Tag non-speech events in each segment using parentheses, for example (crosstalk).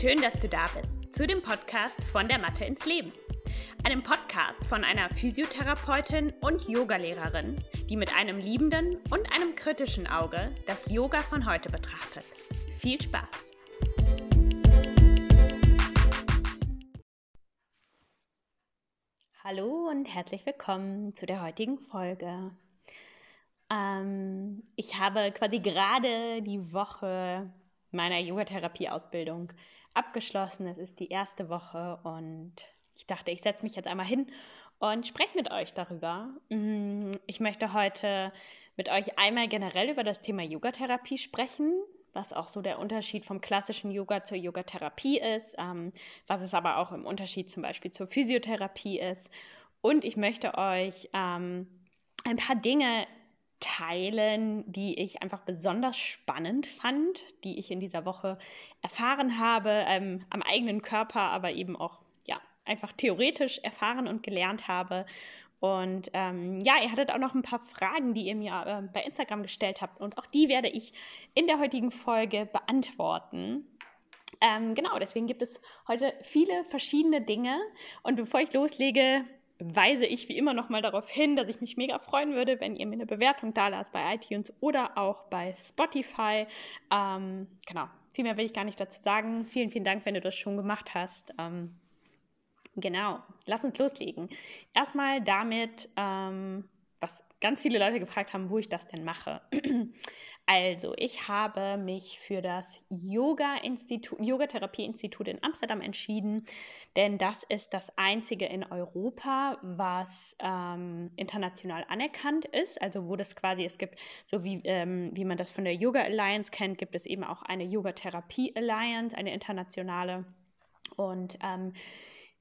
Schön, dass du da bist zu dem Podcast von der Mathe ins Leben. Einem Podcast von einer Physiotherapeutin und Yogalehrerin, die mit einem liebenden und einem kritischen Auge das Yoga von heute betrachtet. Viel Spaß! Hallo und herzlich willkommen zu der heutigen Folge. Ähm, ich habe quasi gerade die Woche meiner Yogatherapie-Ausbildung abgeschlossen. Es ist die erste Woche und ich dachte, ich setze mich jetzt einmal hin und spreche mit euch darüber. Mm, ich möchte heute mit euch einmal generell über das Thema Yogatherapie sprechen, was auch so der Unterschied vom klassischen Yoga zur Yogatherapie ist, ähm, was es aber auch im Unterschied zum Beispiel zur Physiotherapie ist. Und ich möchte euch ähm, ein paar Dinge teilen, die ich einfach besonders spannend fand, die ich in dieser Woche erfahren habe, ähm, am eigenen Körper, aber eben auch ja einfach theoretisch erfahren und gelernt habe. Und ähm, ja, ihr hattet auch noch ein paar Fragen, die ihr mir äh, bei Instagram gestellt habt. Und auch die werde ich in der heutigen Folge beantworten. Ähm, genau, deswegen gibt es heute viele verschiedene Dinge. Und bevor ich loslege, weise ich wie immer nochmal darauf hin, dass ich mich mega freuen würde, wenn ihr mir eine Bewertung da lasst bei iTunes oder auch bei Spotify. Ähm, genau, viel mehr will ich gar nicht dazu sagen. Vielen, vielen Dank, wenn du das schon gemacht hast. Ähm, genau, lass uns loslegen. Erstmal damit, ähm, was ganz viele Leute gefragt haben, wo ich das denn mache. (clears throat) Also, ich habe mich für das Yoga-Institut, Yogatherapie-Institut in Amsterdam entschieden, denn das ist das einzige in Europa, was ähm, international anerkannt ist. Also, wo das quasi, es gibt, so wie, ähm, wie man das von der Yoga Alliance kennt, gibt es eben auch eine Yogatherapie Alliance, eine internationale. Und ähm,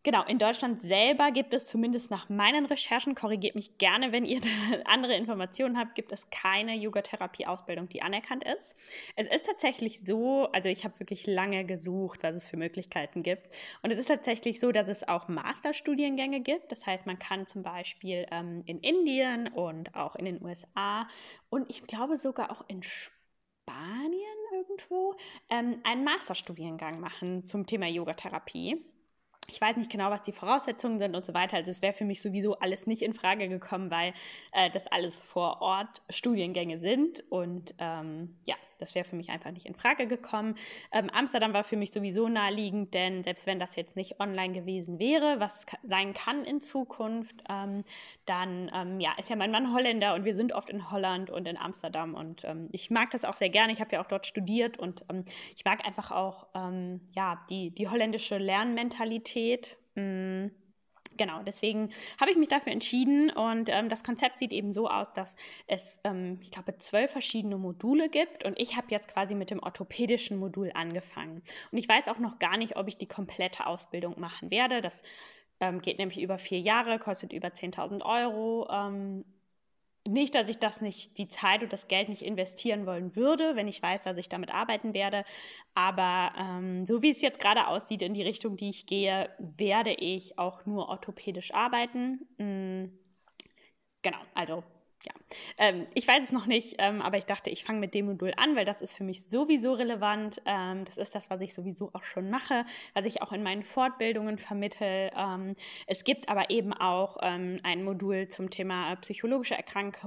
Genau, in Deutschland selber gibt es zumindest nach meinen Recherchen, korrigiert mich gerne, wenn ihr (laughs) andere Informationen habt, gibt es keine Yogatherapie-Ausbildung, die anerkannt ist. Es ist tatsächlich so, also ich habe wirklich lange gesucht, was es für Möglichkeiten gibt. Und es ist tatsächlich so, dass es auch Masterstudiengänge gibt. Das heißt, man kann zum Beispiel ähm, in Indien und auch in den USA und ich glaube sogar auch in Spanien irgendwo ähm, einen Masterstudiengang machen zum Thema Yogatherapie ich weiß nicht genau, was die Voraussetzungen sind und so weiter. Also es wäre für mich sowieso alles nicht in Frage gekommen, weil äh, das alles vor Ort Studiengänge sind und ähm, ja, das wäre für mich einfach nicht in Frage gekommen. Ähm, Amsterdam war für mich sowieso naheliegend, denn selbst wenn das jetzt nicht online gewesen wäre, was sein kann in Zukunft, ähm, dann ähm, ja, ist ja mein Mann Holländer und wir sind oft in Holland und in Amsterdam und ähm, ich mag das auch sehr gerne. Ich habe ja auch dort studiert und ähm, ich mag einfach auch ja, die, die holländische Lernmentalität. Mh, mm, Genau, deswegen habe ich mich dafür entschieden und ähm, das Konzept sieht eben so aus, dass es, ähm, ich glaube, zwölf verschiedene Module gibt und ich habe jetzt quasi mit dem orthopädischen Modul angefangen. Und ich weiß auch noch gar nicht, ob ich die komplette Ausbildung machen werde. Das ähm, geht nämlich über vier Jahre, kostet über 10.000 Euro ähm, nicht, dass ich das nicht, die Zeit und das Geld nicht investieren wollen würde, wenn ich weiß, dass ich damit arbeiten werde. Aber ähm, so wie es jetzt gerade aussieht, in die Richtung, die ich gehe, werde ich auch nur orthopädisch arbeiten. Mhm. Genau, also ja, ähm, ich weiß es noch nicht, ähm, aber ich dachte, ich fange mit dem Modul an, weil das ist für mich sowieso relevant. Ähm, das ist das, was ich sowieso auch schon mache, was ich auch in meinen Fortbildungen vermittle. Ähm, es gibt aber eben auch ähm, ein Modul zum Thema psychologische Erkrank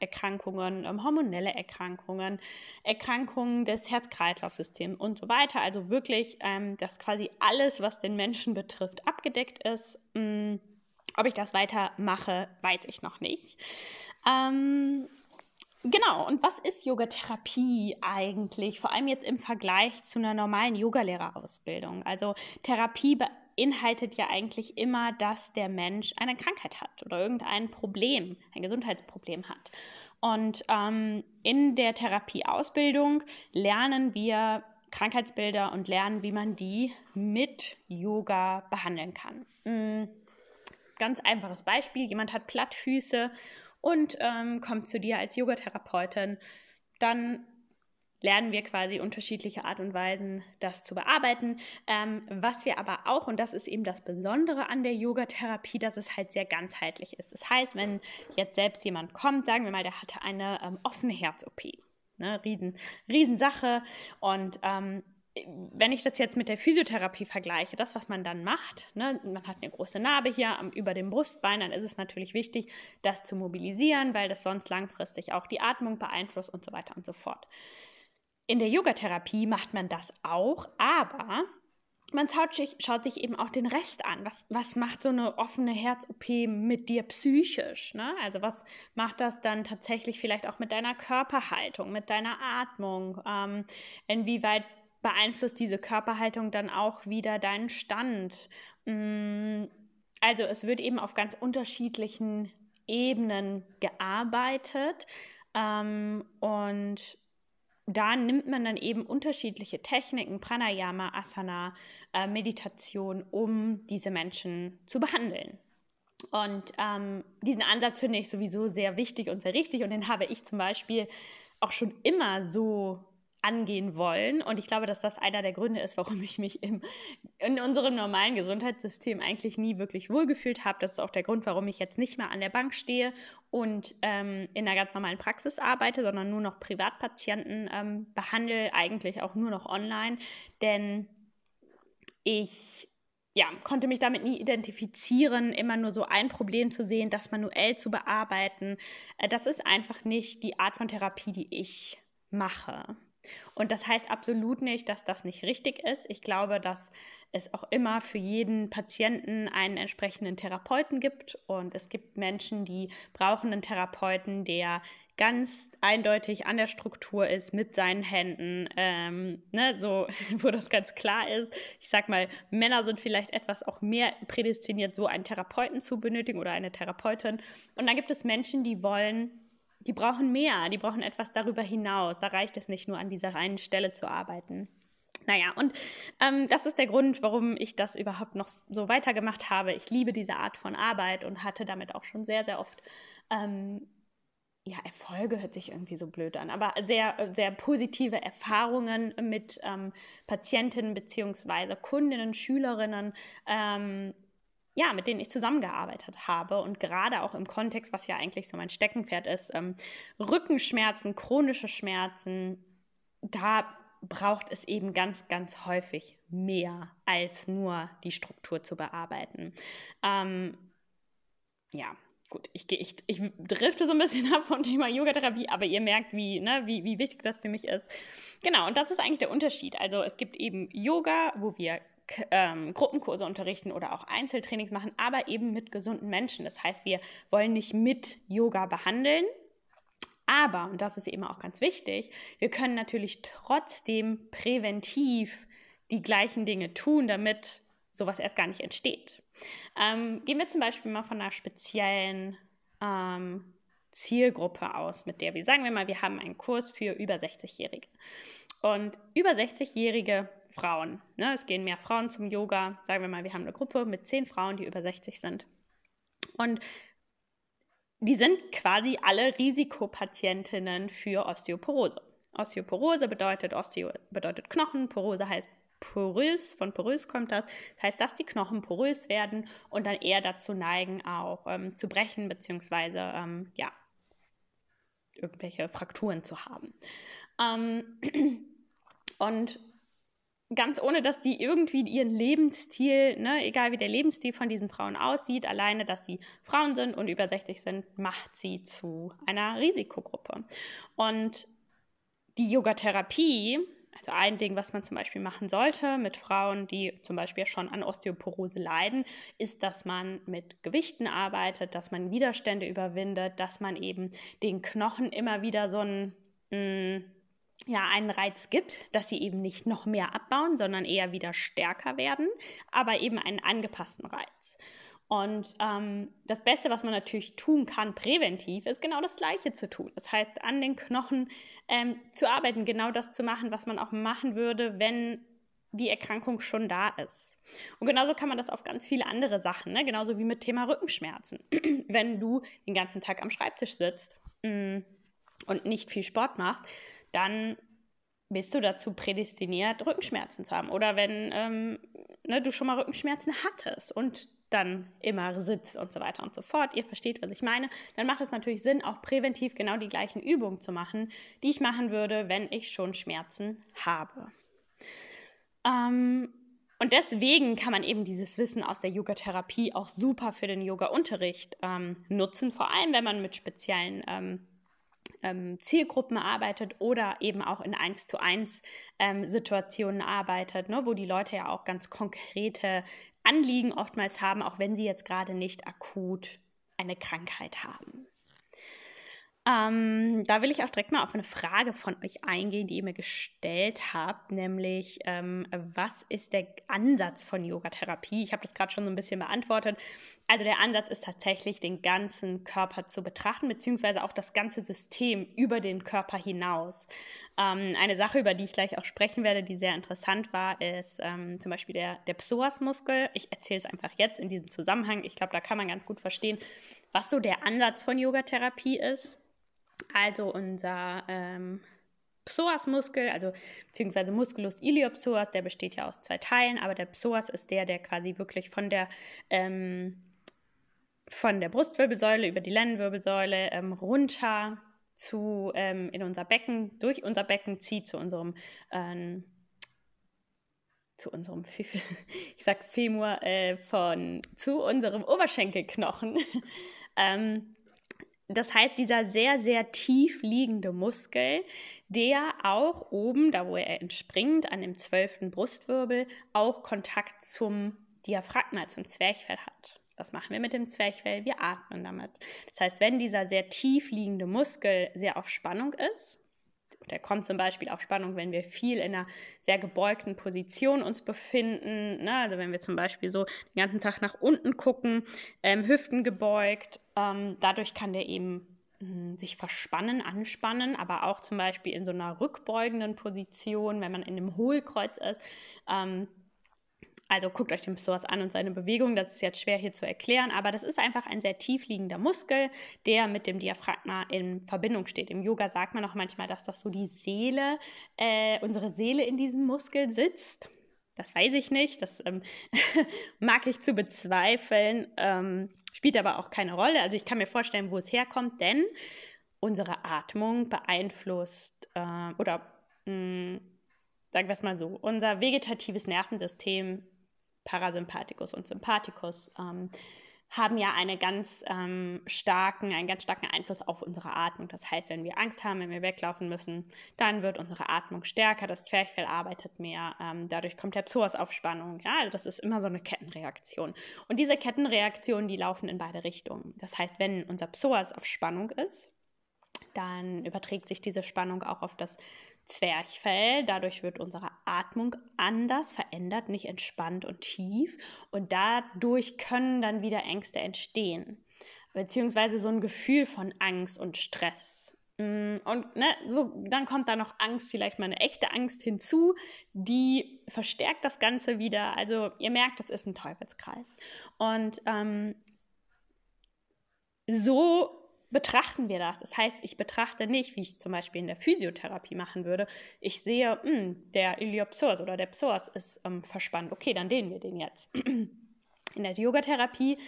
Erkrankungen, ähm, hormonelle Erkrankungen, Erkrankungen des Herz-Kreislauf-Systems und so weiter. Also wirklich, dass quasi alles, was den Menschen betrifft, abgedeckt ist. Mm, ob ich das weitermache, weiß ich noch nicht. Ähm, genau, und was ist Yogatherapie eigentlich? Vor allem jetzt im Vergleich zu einer normalen Yogalehrerausbildung. Also Therapie beinhaltet ja eigentlich immer, dass der Mensch eine Krankheit hat oder irgendein Problem, ein Gesundheitsproblem hat. Und ähm, in der Therapieausbildung lernen wir Krankheitsbilder und lernen, wie man die mit Yoga behandeln kann. Mhm. Ganz einfaches Beispiel, jemand hat Plattfüße und ähm, kommt zu dir als Yogatherapeutin, dann lernen wir quasi unterschiedliche Art und Weisen, das zu bearbeiten. Ähm, was wir aber auch, und das ist eben das Besondere an der Yogatherapie, dass es halt sehr ganzheitlich ist. Das heißt, wenn jetzt selbst jemand kommt, sagen wir mal, der hatte eine ähm, offene Herz-OP, ne, riesen, Riesensache und ähm, wenn ich das jetzt mit der Physiotherapie vergleiche, das, was man dann macht, ne, man hat eine große Narbe hier am, über dem Brustbein, dann ist es natürlich wichtig, das zu mobilisieren, weil das sonst langfristig auch die Atmung beeinflusst und so weiter und so fort. In der Yogatherapie macht man das auch, aber man schaut sich, schaut sich, eben auch den Rest an. Was, was macht so eine offene Herz-OP mit dir psychisch? Ne? Also was macht das dann tatsächlich vielleicht auch mit deiner Körperhaltung, mit deiner Atmung? Ähm, inwieweit beeinflusst diese Körperhaltung dann auch wieder deinen Stand? Mm, also es wird eben auf ganz unterschiedlichen Ebenen gearbeitet. Ähm, und da nimmt man dann eben unterschiedliche Techniken, Pranayama, Asana, äh, Meditation, um diese Menschen zu behandeln. Und ähm, diesen Ansatz finde ich sowieso sehr wichtig und sehr richtig und den habe ich zum Beispiel auch schon immer so angehen wollen. Und ich glaube, dass das einer der Gründe ist, warum ich mich im, in unserem normalen Gesundheitssystem eigentlich nie wirklich wohlgefühlt habe. Das ist auch der Grund, warum ich jetzt nicht mehr an der Bank stehe und ähm, in einer ganz normalen Praxis arbeite, sondern nur noch Privatpatienten ähm, behandle, eigentlich auch nur noch online. Denn ich ja, konnte mich damit nie identifizieren, immer nur so ein Problem zu sehen, das manuell zu bearbeiten. Äh, das ist einfach nicht die Art von Therapie, die ich mache. Und das heißt absolut nicht, dass das nicht richtig ist. Ich glaube, dass es auch immer für jeden Patienten einen entsprechenden Therapeuten gibt. Und es gibt Menschen, die brauchen einen Therapeuten, der ganz eindeutig an der Struktur ist mit seinen Händen, ähm, ne, so, (laughs) wo das ganz klar ist. Ich sag mal, Männer sind vielleicht etwas auch mehr prädestiniert, so einen Therapeuten zu benötigen oder eine Therapeutin. Und dann gibt es Menschen, die wollen die brauchen mehr, die brauchen etwas darüber hinaus. Da reicht es nicht nur an dieser einen Stelle zu arbeiten. Naja, und ähm, das ist der Grund, warum ich das überhaupt noch so weitergemacht habe. Ich liebe diese Art von Arbeit und hatte damit auch schon sehr, sehr oft, ähm, ja, Erfolge hört sich irgendwie so blöd an, aber sehr, sehr positive Erfahrungen mit ähm, Patientinnen bzw. Kundinnen, Schülerinnen, ähm, ja, mit denen ich zusammengearbeitet habe und gerade auch im Kontext, was ja eigentlich so mein Steckenpferd ist, ähm, Rückenschmerzen, chronische Schmerzen, da braucht es eben ganz, ganz häufig mehr als nur die Struktur zu bearbeiten. Ähm, ja, gut, ich, ich, ich drifte so ein bisschen (laughs) ab vom Thema Yogatherapie, aber ihr merkt, wie, ne, wie, wie wichtig das für mich ist. Genau, und das ist eigentlich der Unterschied. Also es gibt eben Yoga, wo wir ähm, Gruppenkurse unterrichten oder auch Einzeltrainings machen, aber eben mit gesunden Menschen. Das heißt, wir wollen nicht mit Yoga behandeln, aber, und das ist eben auch ganz wichtig, wir können natürlich trotzdem präventiv die gleichen Dinge tun, damit sowas erst gar nicht entsteht. Ähm, gehen wir zum Beispiel mal von einer speziellen ähm, Zielgruppe aus, mit der wir, sagen wir mal, wir haben einen Kurs für über 60-Jährige. Und über 60-Jährige Frauen. Ne? Es gehen mehr Frauen zum Yoga. Sagen wir mal, wir haben eine Gruppe mit zehn Frauen, die über 60 sind. Und die sind quasi alle Risikopatientinnen für Osteoporose. Osteoporose bedeutet Osteo bedeutet Knochen, Porose heißt porös, von porös kommt das. Das heißt, dass die Knochen porös werden und dann eher dazu neigen, auch ähm, zu brechen, beziehungsweise ähm, ja, irgendwelche Frakturen zu haben. Ähm, (clears throat) und ganz ohne, dass die irgendwie ihren Lebensstil, ne, egal wie der Lebensstil von diesen Frauen aussieht, alleine, dass sie Frauen sind und über 60 sind, macht sie zu einer Risikogruppe. Und die Yogatherapie, also ein Ding, was man zum Beispiel machen sollte mit Frauen, die zum Beispiel schon an Osteoporose leiden, ist, dass man mit Gewichten arbeitet, dass man Widerstände überwindet, dass man eben den Knochen immer wieder so ein mm, ja, einen Reiz gibt, dass sie eben nicht noch mehr abbauen, sondern eher wieder stärker werden, aber eben einen angepassten Reiz. Und ähm, das Beste, was man natürlich tun kann, präventiv, ist genau das Gleiche zu tun. Das heißt, an den Knochen ähm, zu arbeiten, genau das zu machen, was man auch machen würde, wenn die Erkrankung schon da ist. Und genauso kann man das auf ganz viele andere Sachen, ne? genauso wie mit Thema Rückenschmerzen. (clears throat) wenn du den ganzen Tag am Schreibtisch sitzt mh, mm, und nicht viel Sport machst, dann bist du dazu prädestiniert, Rückenschmerzen zu haben. Oder wenn ähm, ne, du schon mal Rückenschmerzen hattest und dann immer sitzt und so weiter und so fort. Ihr versteht, was ich meine. Dann macht es natürlich Sinn, auch präventiv genau die gleichen Übungen zu machen, die ich machen würde, wenn ich schon Schmerzen habe. Ähm, und deswegen kann man eben dieses Wissen aus der Yoga-Therapie auch super für den Yoga-Unterricht ähm, nutzen, vor allem wenn man mit speziellen ähm, ähm, Zielgruppen arbeitet oder eben auch in 1 zu 1 ähm, Situationen arbeitet, ne, wo die Leute ja auch ganz konkrete Anliegen oftmals haben, auch wenn sie jetzt gerade nicht akut eine Krankheit haben. Ähm, da will ich auch direkt mal auf eine Frage von euch eingehen, die ihr mir gestellt habt, nämlich ähm, was ist der Ansatz von Yogatherapie? Ich habe das gerade schon so ein bisschen beantwortet. Also der Ansatz ist tatsächlich, den ganzen Körper zu betrachten, beziehungsweise auch das ganze System über den Körper hinaus. Ähm, eine Sache, über die ich gleich auch sprechen werde, die sehr interessant war, ist ähm, zum Beispiel der, der Psoasmuskel. Ich erzähle es einfach jetzt in diesem Zusammenhang. Ich glaube, da kann man ganz gut verstehen, was so der Ansatz von Yogatherapie ist. Also unser ähm, Psoasmuskel, also beziehungsweise Musculus iliopsoas, der besteht ja aus zwei Teilen, aber der Psoas ist der, der quasi wirklich von der ähm, von der Brustwirbelsäule über die Lendenwirbelsäule ähm, runter zu ähm, in unser Becken, durch unser Becken zieht zu unserem ähm, zu unserem (laughs) ich sag Femur äh, von zu unserem Oberschenkelknochen. (laughs) ähm, das heißt, dieser sehr, sehr tief liegende Muskel, der auch oben, da wo er entspringt, an dem zwölften Brustwirbel, auch Kontakt zum Diaphragma, zum Zwerchfell hat. Was machen wir mit dem Zwerchfell? Wir atmen damit. Das heißt, wenn dieser sehr tief liegende Muskel sehr auf Spannung ist, der kommt zum Beispiel auf Spannung, wenn wir viel in einer sehr gebeugten Position uns befinden. Ne? Also wenn wir zum Beispiel so den ganzen Tag nach unten gucken, ähm, Hüften gebeugt. Ähm, dadurch kann der eben hm, sich verspannen, anspannen, aber auch zum Beispiel in so einer rückbeugenden Position, wenn man in einem Hohlkreuz ist. Ähm, also guckt euch den Psoas an und seine Bewegung. Das ist jetzt schwer hier zu erklären, aber das ist einfach ein sehr tief liegender Muskel, der mit dem Diaphragma in Verbindung steht. Im Yoga sagt man auch manchmal, dass das so die Seele, äh, unsere Seele in diesem Muskel sitzt. Das weiß ich nicht, das ähm, (laughs) mag ich zu bezweifeln, ähm, spielt aber auch keine Rolle. Also ich kann mir vorstellen, wo es herkommt, denn unsere Atmung beeinflusst äh, oder mh, mm, sagen wir es mal so, unser vegetatives Nervensystem Parasympathikus und Sympathikus ähm, haben ja eine ganz, ähm, starken, einen ganz starken Einfluss auf unsere Atmung. Das heißt, wenn wir Angst haben, wenn wir weglaufen müssen, dann wird unsere Atmung stärker, das Zwerchfell arbeitet mehr, ähm, dadurch kommt der Psoas auf Spannung. Ja, also das ist immer so eine Kettenreaktion. Und diese Kettenreaktionen, die laufen in beide Richtungen. Das heißt, wenn unser Psoas auf Spannung ist, dann überträgt sich diese Spannung auch auf das Zwerchfell. Dadurch wird unsere Atmung anders, verändert, nicht entspannt und tief. Und dadurch können dann wieder Ängste entstehen. Beziehungsweise so ein Gefühl von Angst und Stress. Mm, und ne, so, dann kommt da noch Angst, vielleicht mal eine echte Angst hinzu, die verstärkt das Ganze wieder. Also ihr merkt, das ist ein Teufelskreis. Und ähm, so betrachten wir das. Das heißt, ich betrachte nicht, wie ich es zum Beispiel in der Physiotherapie machen würde. Ich sehe, mh, hm, der Iliopsoas oder der Psoas ist ähm, verspannt. Okay, dann dehnen wir den jetzt. (clears throat) In der Yogatherapie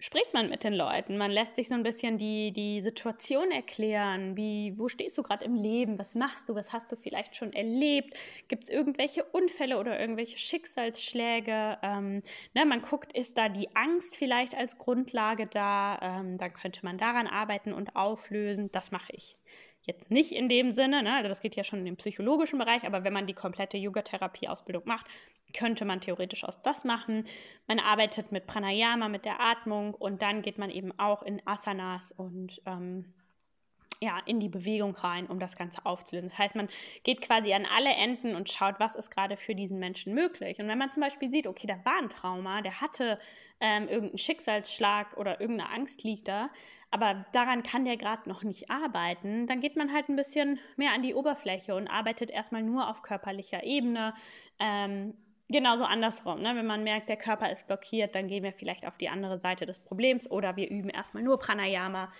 spricht man mit den Leuten. Man lässt sich so ein bisschen die, die Situation erklären. Wie, wo stehst du gerade im Leben? Was machst du? Was hast du vielleicht schon erlebt? Gibt es irgendwelche Unfälle oder irgendwelche Schicksalsschläge? Ähm, ne, man guckt, ist da die Angst vielleicht als Grundlage da? Ähm, dann könnte man daran arbeiten und auflösen. Das mache ich. Jetzt nicht in dem Sinne, ne? also das geht ja schon in den psychologischen Bereich, aber wenn man die komplette Yoga-Therapie-Ausbildung macht, könnte man theoretisch aus das machen. Man arbeitet mit Pranayama, mit der Atmung und dann geht man eben auch in Asanas und ähm, ja, in die Bewegung rein, um das Ganze aufzulösen. Das heißt, man geht quasi an alle Enden und schaut, was ist gerade für diesen Menschen möglich. Und wenn man zum Beispiel sieht, okay, da war ein Trauma, der hatte ähm, irgendeinen Schicksalsschlag oder irgendeine Angst liegt da, aber daran kann der gerade noch nicht arbeiten, dann geht man halt ein bisschen mehr an die Oberfläche und arbeitet erstmal nur auf körperlicher Ebene. Ähm, genauso andersrum. Ne? Wenn man merkt, der Körper ist blockiert, dann gehen wir vielleicht auf die andere Seite des Problems oder wir üben erstmal nur Pranayama.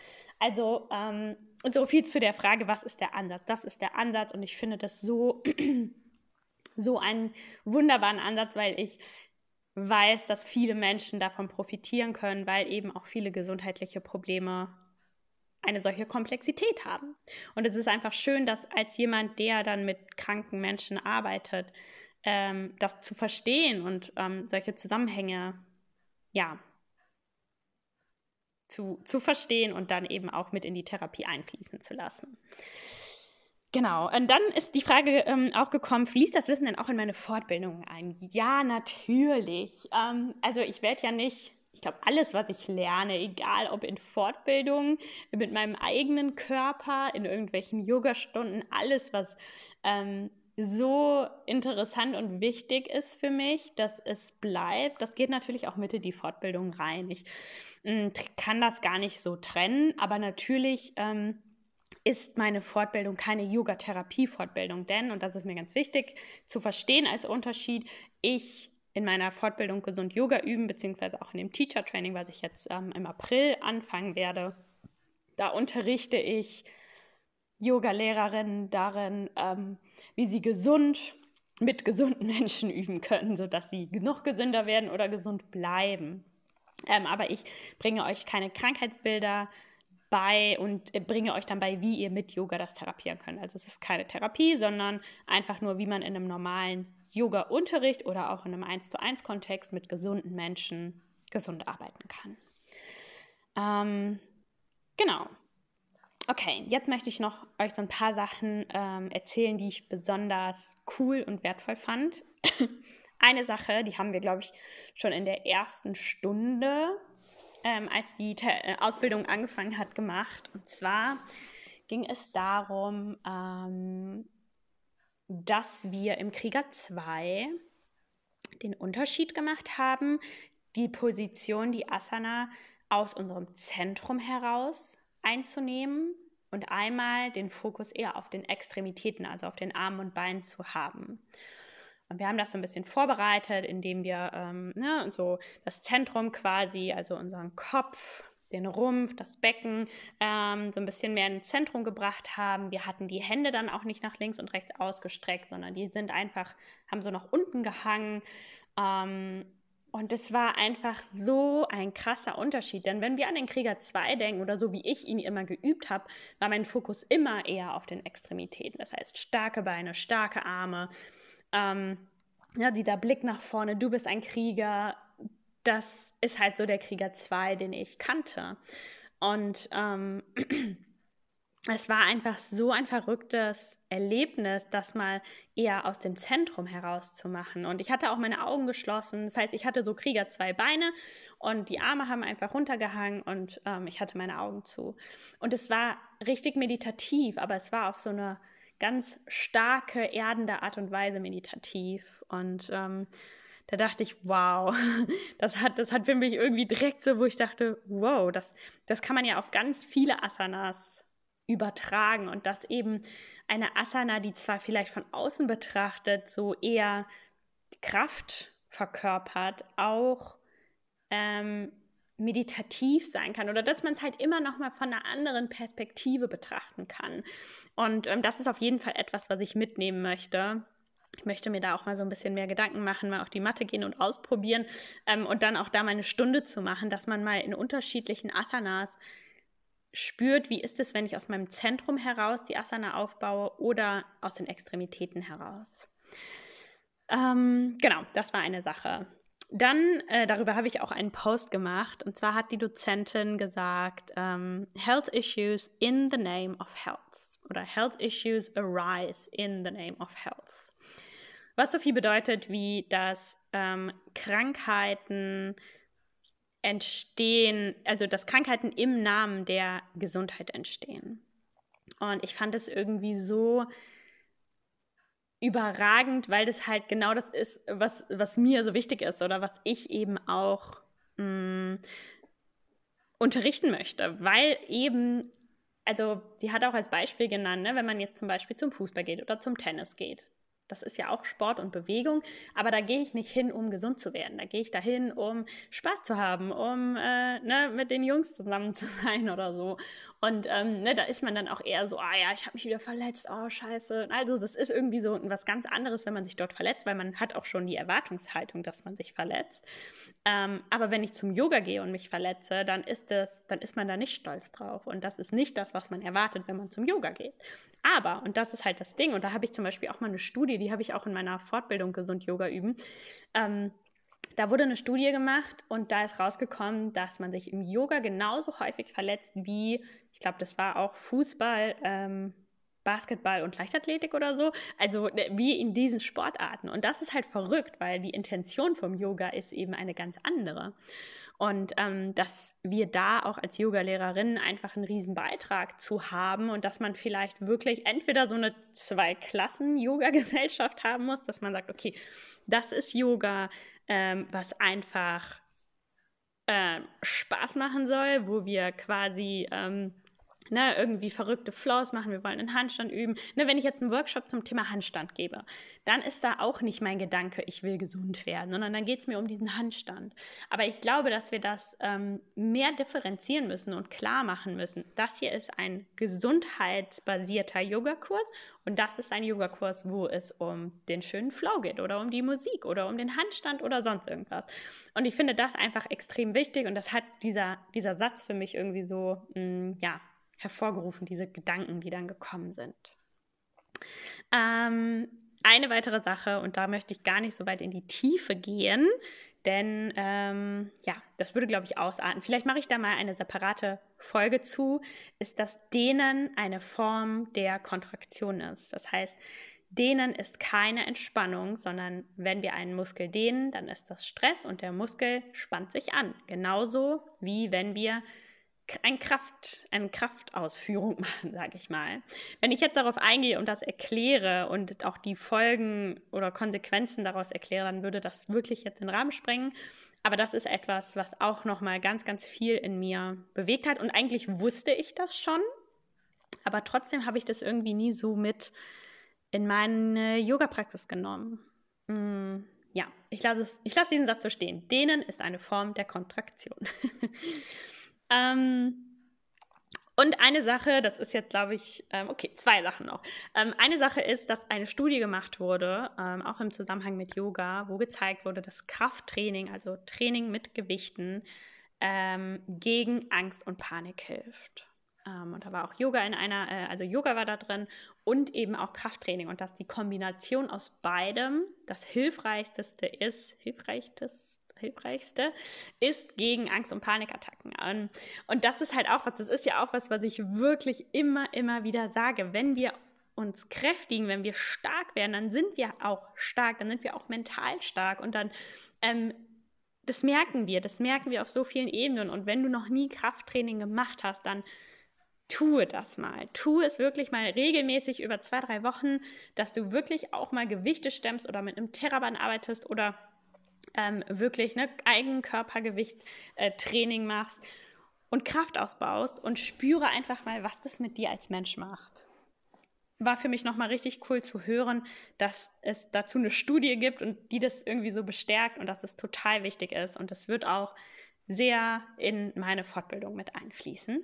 Also ähm, so viel zu der Frage, was ist der Ansatz? Das ist der Ansatz und ich finde das so, (clears throat) so einen wunderbaren Ansatz, weil ich weiß, dass viele Menschen davon profitieren können, weil eben auch viele gesundheitliche Probleme eine solche Komplexität haben. Und es ist einfach schön, dass als jemand, der dann mit kranken Menschen arbeitet, ähm, das zu verstehen und ähm, solche Zusammenhänge, ja, zu, zu verstehen und dann eben auch mit in die Therapie einfließen zu lassen. Genau, und dann ist die Frage ähm, auch gekommen, fließt das Wissen denn auch in meine Fortbildung ein? Ja, natürlich. Ähm, also ich werde ja nicht, ich glaube, alles, was ich lerne, egal ob in Fortbildung, mit meinem eigenen Körper, in irgendwelchen Yogastunden, alles, was ähm, so interessant und wichtig ist für mich, dass es bleibt. Das geht natürlich auch mit in die Fortbildung rein. Ich äh, kann das gar nicht so trennen, aber natürlich ähm, ist meine Fortbildung keine Yoga-Therapie-Fortbildung, denn, und das ist mir ganz wichtig zu verstehen als Unterschied, ich in meiner Fortbildung Gesund Yoga üben, beziehungsweise auch in dem Teacher Training, was ich jetzt ähm, im April anfangen werde, da unterrichte ich Yoga-Lehrerinnen darin, ähm, wie sie gesund mit gesunden (laughs) Menschen üben können, sodass sie noch gesünder werden oder gesund bleiben. Ähm, aber ich bringe euch keine Krankheitsbilder bei und äh, bringe euch dann bei, wie ihr mit Yoga das therapieren könnt. Also es ist keine Therapie, sondern einfach nur, wie man in einem normalen Yoga-Unterricht oder auch in einem 1 zu 1 Kontext mit gesunden Menschen gesund arbeiten kann. Ähm, genau. Okay, jetzt möchte ich noch euch so ein paar Sachen ähm, erzählen, die ich besonders cool und wertvoll fand. (laughs) Eine Sache, die haben wir, glaube ich, schon in der ersten Stunde, ähm, als die Te äh, Ausbildung angefangen hat, gemacht. Und zwar ging es darum, ähm, dass wir im Krieger 2 den Unterschied gemacht haben, die Position, die Asana aus unserem Zentrum heraus einzunehmen und einmal den Fokus eher auf den Extremitäten, also auf den Armen und Beinen zu haben. Und wir haben das so ein bisschen vorbereitet, indem wir ähm, ne, so das Zentrum quasi, also unseren Kopf, den Rumpf, das Becken ähm, so ein bisschen mehr ins Zentrum gebracht haben. Wir hatten die Hände dann auch nicht nach links und rechts ausgestreckt, sondern die sind einfach, haben so nach unten gehangen. Ähm, und es war einfach so ein krasser Unterschied. Denn wenn wir an den Krieger 2 denken oder so wie ich ihn immer geübt habe, war mein Fokus immer eher auf den Extremitäten. Das heißt, starke Beine, starke Arme, ähm, ja, dieser Blick nach vorne, du bist ein Krieger. Das ist halt so der Krieger 2, den ich kannte. Und ähm, (clears throat) es war einfach so ein verrücktes Erlebnis, das mal eher aus dem Zentrum heraus zu machen. Und ich hatte auch meine Augen geschlossen. Das heißt, ich hatte so Krieger zwei Beine und die Arme haben einfach runtergehangen und ähm, ich hatte meine Augen zu. Und es war richtig meditativ, aber es war auf so eine ganz starke, erdende Art und Weise meditativ. Und ähm, da dachte ich, wow, (laughs) das hat, das hat für mich irgendwie direkt so, wo ich dachte, wow, das, das kann man ja auf ganz viele Asanas übertragen und dass eben eine Asana, die zwar vielleicht von außen betrachtet so eher Kraft verkörpert, auch ähm, meditativ sein kann oder dass man es halt immer noch mal von einer anderen Perspektive betrachten kann. Und ähm, das ist auf jeden Fall etwas, was ich mitnehmen möchte. Ich möchte mir da auch mal so ein bisschen mehr Gedanken machen, mal auf die Matte gehen und ausprobieren ähm, und dann auch da mal eine Stunde zu machen, dass man mal in unterschiedlichen Asanas spürt, wie ist es, wenn ich aus meinem Zentrum heraus die Asana aufbaue oder aus den Extremitäten heraus. Ähm, genau, das war eine Sache. Dann, äh, darüber habe ich auch einen Post gemacht, und zwar hat die Dozentin gesagt, ähm, Health Issues in the name of Health oder Health Issues arise in the name of Health. Was so viel bedeutet, wie dass ähm, Krankheiten entstehen, also dass Krankheiten im Namen der Gesundheit entstehen. Und ich fand es irgendwie so überragend, weil das halt genau das ist, was, was mir so wichtig ist oder was ich eben auch mh, mm, unterrichten möchte, weil eben, also sie hat auch als Beispiel genannt, ne, wenn man jetzt zum Beispiel zum Fußball geht oder zum Tennis geht, das ist ja auch Sport und Bewegung, aber da gehe ich nicht hin, um gesund zu werden. Da gehe ich dahin, um Spaß zu haben, um äh, ne, mit den Jungs zusammen zu (laughs) sein oder so. Und ähm, ne, da ist man dann auch eher so, ah ja, ich habe mich wieder verletzt, oh scheiße. Also das ist irgendwie so was ganz anderes, wenn man sich dort verletzt, weil man hat auch schon die Erwartungshaltung, dass man sich verletzt. Ähm, aber wenn ich zum Yoga gehe und mich verletze, dann ist das, dann ist man da nicht stolz drauf. Und das ist nicht das, was man erwartet, wenn man zum Yoga geht. Aber, und das ist halt das Ding, und da habe ich zum Beispiel auch mal eine Studie die habe ich auch in meiner Fortbildung Gesund Yoga üben. Ähm, da wurde eine Studie gemacht und da ist rausgekommen, dass man sich im Yoga genauso häufig verletzt wie, ich glaube, das war auch Fußball, ähm, Basketball und Leichtathletik oder so. Also äh, wie in diesen Sportarten. Und das ist halt verrückt, weil die Intention vom Yoga ist eben eine ganz andere. Und ähm, dass wir da auch als Yoga-Lehrerinnen einfach einen riesen Beitrag zu haben und dass man vielleicht wirklich entweder so eine Zwei-Klassen-Yoga-Gesellschaft (laughs) haben muss, dass man sagt, okay, das ist Yoga, ähm, was einfach äh, Spaß machen soll, wo wir quasi ähm, ne, irgendwie verrückte Flows machen, wir wollen einen Handstand üben. Ne, wenn ich jetzt einen Workshop zum Thema Handstand gebe, dann ist da auch nicht mein Gedanke, ich will gesund werden, sondern dann geht es mir um diesen Handstand. Aber ich glaube, dass wir das ähm, mehr differenzieren müssen und klar machen müssen. Das hier ist ein gesundheitsbasierter Yogakurs und das ist ein Yogakurs, wo es um den schönen Flow geht oder um die Musik oder um den Handstand oder sonst irgendwas. Und ich finde das einfach extrem wichtig und das hat dieser, dieser Satz für mich irgendwie so, mh, mm, ja, hervorgerufen, diese Gedanken, die dann gekommen sind. Ähm, eine weitere Sache, und da möchte ich gar nicht so weit in die Tiefe gehen, denn ähm, ja, das würde, glaube ich, ausarten. Vielleicht mache ich da mal eine separate Folge zu, ist, dass Dehnen eine Form der Kontraktion ist. Das heißt, Dehnen ist keine Entspannung, sondern wenn wir einen Muskel dehnen, dann ist das Stress und der Muskel spannt sich an. Genauso wie wenn wir ein Kraft, eine Kraftausführung (laughs) machen, sage ich mal. Wenn ich jetzt darauf eingehe und das erkläre und auch die Folgen oder Konsequenzen daraus erkläre, dann würde das wirklich jetzt den Rahmen sprengen. Aber das ist etwas, was auch nochmal ganz, ganz viel in mir bewegt hat. Und eigentlich wusste ich das schon, aber trotzdem habe ich das irgendwie nie so mit in meine Yoga-Praxis genommen. Hm, ja, ich lasse, es, diesen Satz so stehen. Dehnen ist eine Form der Kontraktion. (laughs) Ähm, und eine Sache, das ist jetzt, glaube ich, ähm, okay, zwei Sachen noch. Ähm, eine Sache ist, dass eine Studie gemacht wurde, ähm, auch im Zusammenhang mit Yoga, wo gezeigt wurde, dass Krafttraining, also Training mit Gewichten, ähm, gegen Angst und Panik hilft. Ähm, und da war auch Yoga in einer, äh, also Yoga war da drin und eben auch Krafttraining. Und dass die Kombination aus beidem das Hilfreichste ist, hilfreichste, hilfreichste ist gegen Angst- und Panikattacken. Und das ist halt auch was, das ist ja auch was, was ich wirklich immer, immer wieder sage. Wenn wir uns kräftigen, wenn wir stark werden, dann sind wir auch stark, dann sind wir auch mental stark und dann, ähm, das merken wir, das merken wir auf so vielen Ebenen. Und wenn du noch nie Krafttraining gemacht hast, dann tue das mal. Tue es wirklich mal regelmäßig über zwei, drei Wochen, dass du wirklich auch mal Gewichte stemmst oder mit einem Terraband arbeitest oder ähm, wirklich ne, Eigenkörpergewicht-Training äh, machst und Kraft ausbaust und spüre einfach mal, was das mit dir als Mensch macht. War für mich nochmal richtig cool zu hören, dass es dazu eine Studie gibt und die das irgendwie so bestärkt und dass es total wichtig ist. Und das wird auch sehr in meine Fortbildung mit einfließen.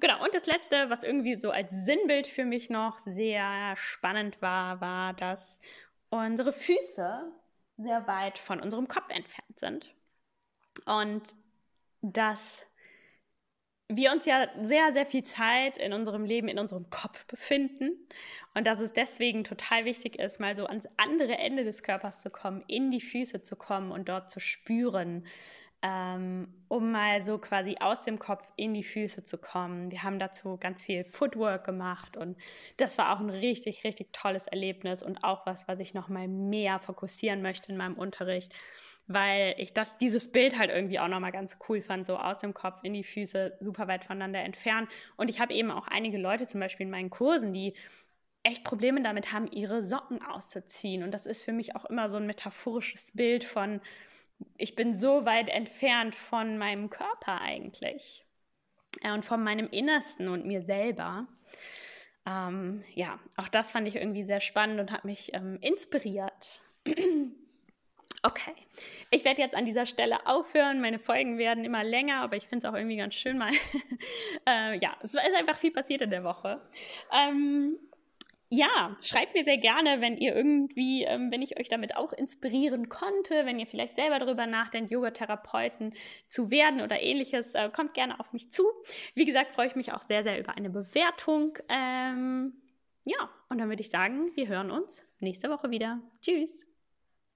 Genau, und das letzte, was irgendwie so als Sinnbild für mich noch sehr spannend war, war, dass unsere Füße sehr weit von unserem Kopf entfernt sind. Und dass wir uns ja sehr, sehr viel Zeit in unserem Leben in unserem Kopf befinden und dass es deswegen total wichtig ist, mal so ans andere Ende des Körpers zu kommen, in die Füße zu kommen und dort zu spüren, ähm, um mal so quasi aus dem Kopf in die Füße zu kommen. Wir haben dazu ganz viel Footwork gemacht und das war auch ein richtig, richtig tolles Erlebnis und auch was, was ich noch mal mehr fokussieren möchte in meinem Unterricht, weil ich das, dieses Bild halt irgendwie auch noch mal ganz cool fand, so aus dem Kopf in die Füße, super weit voneinander entfernt. Und ich habe eben auch einige Leute zum Beispiel in meinen Kursen, die echt Probleme damit haben, ihre Socken auszuziehen. Und das ist für mich auch immer so ein metaphorisches Bild von, ich bin so weit entfernt von meinem Körper eigentlich äh, und von meinem Innersten und mir selber. Ähm, ja, auch das fand ich irgendwie sehr spannend und hat mich ähm, inspiriert. (clears throat) okay, ich werde jetzt an dieser Stelle aufhören. Meine Folgen werden immer länger, aber ich finde es auch irgendwie ganz schön mal. (laughs) äh, ja, es ist einfach viel passiert in der Woche. Ähm, ja, schreibt mir sehr gerne, wenn ihr irgendwie, ähm, wenn ich euch damit auch inspirieren konnte, wenn ihr vielleicht selber darüber nachdenkt, Yoga-Therapeuten zu werden oder ähnliches, äh, kommt gerne auf mich zu. Wie gesagt, freue ich mich auch sehr, sehr über eine Bewertung. Ähm, ja, und dann würde ich sagen, wir hören uns nächste Woche wieder. Tschüss.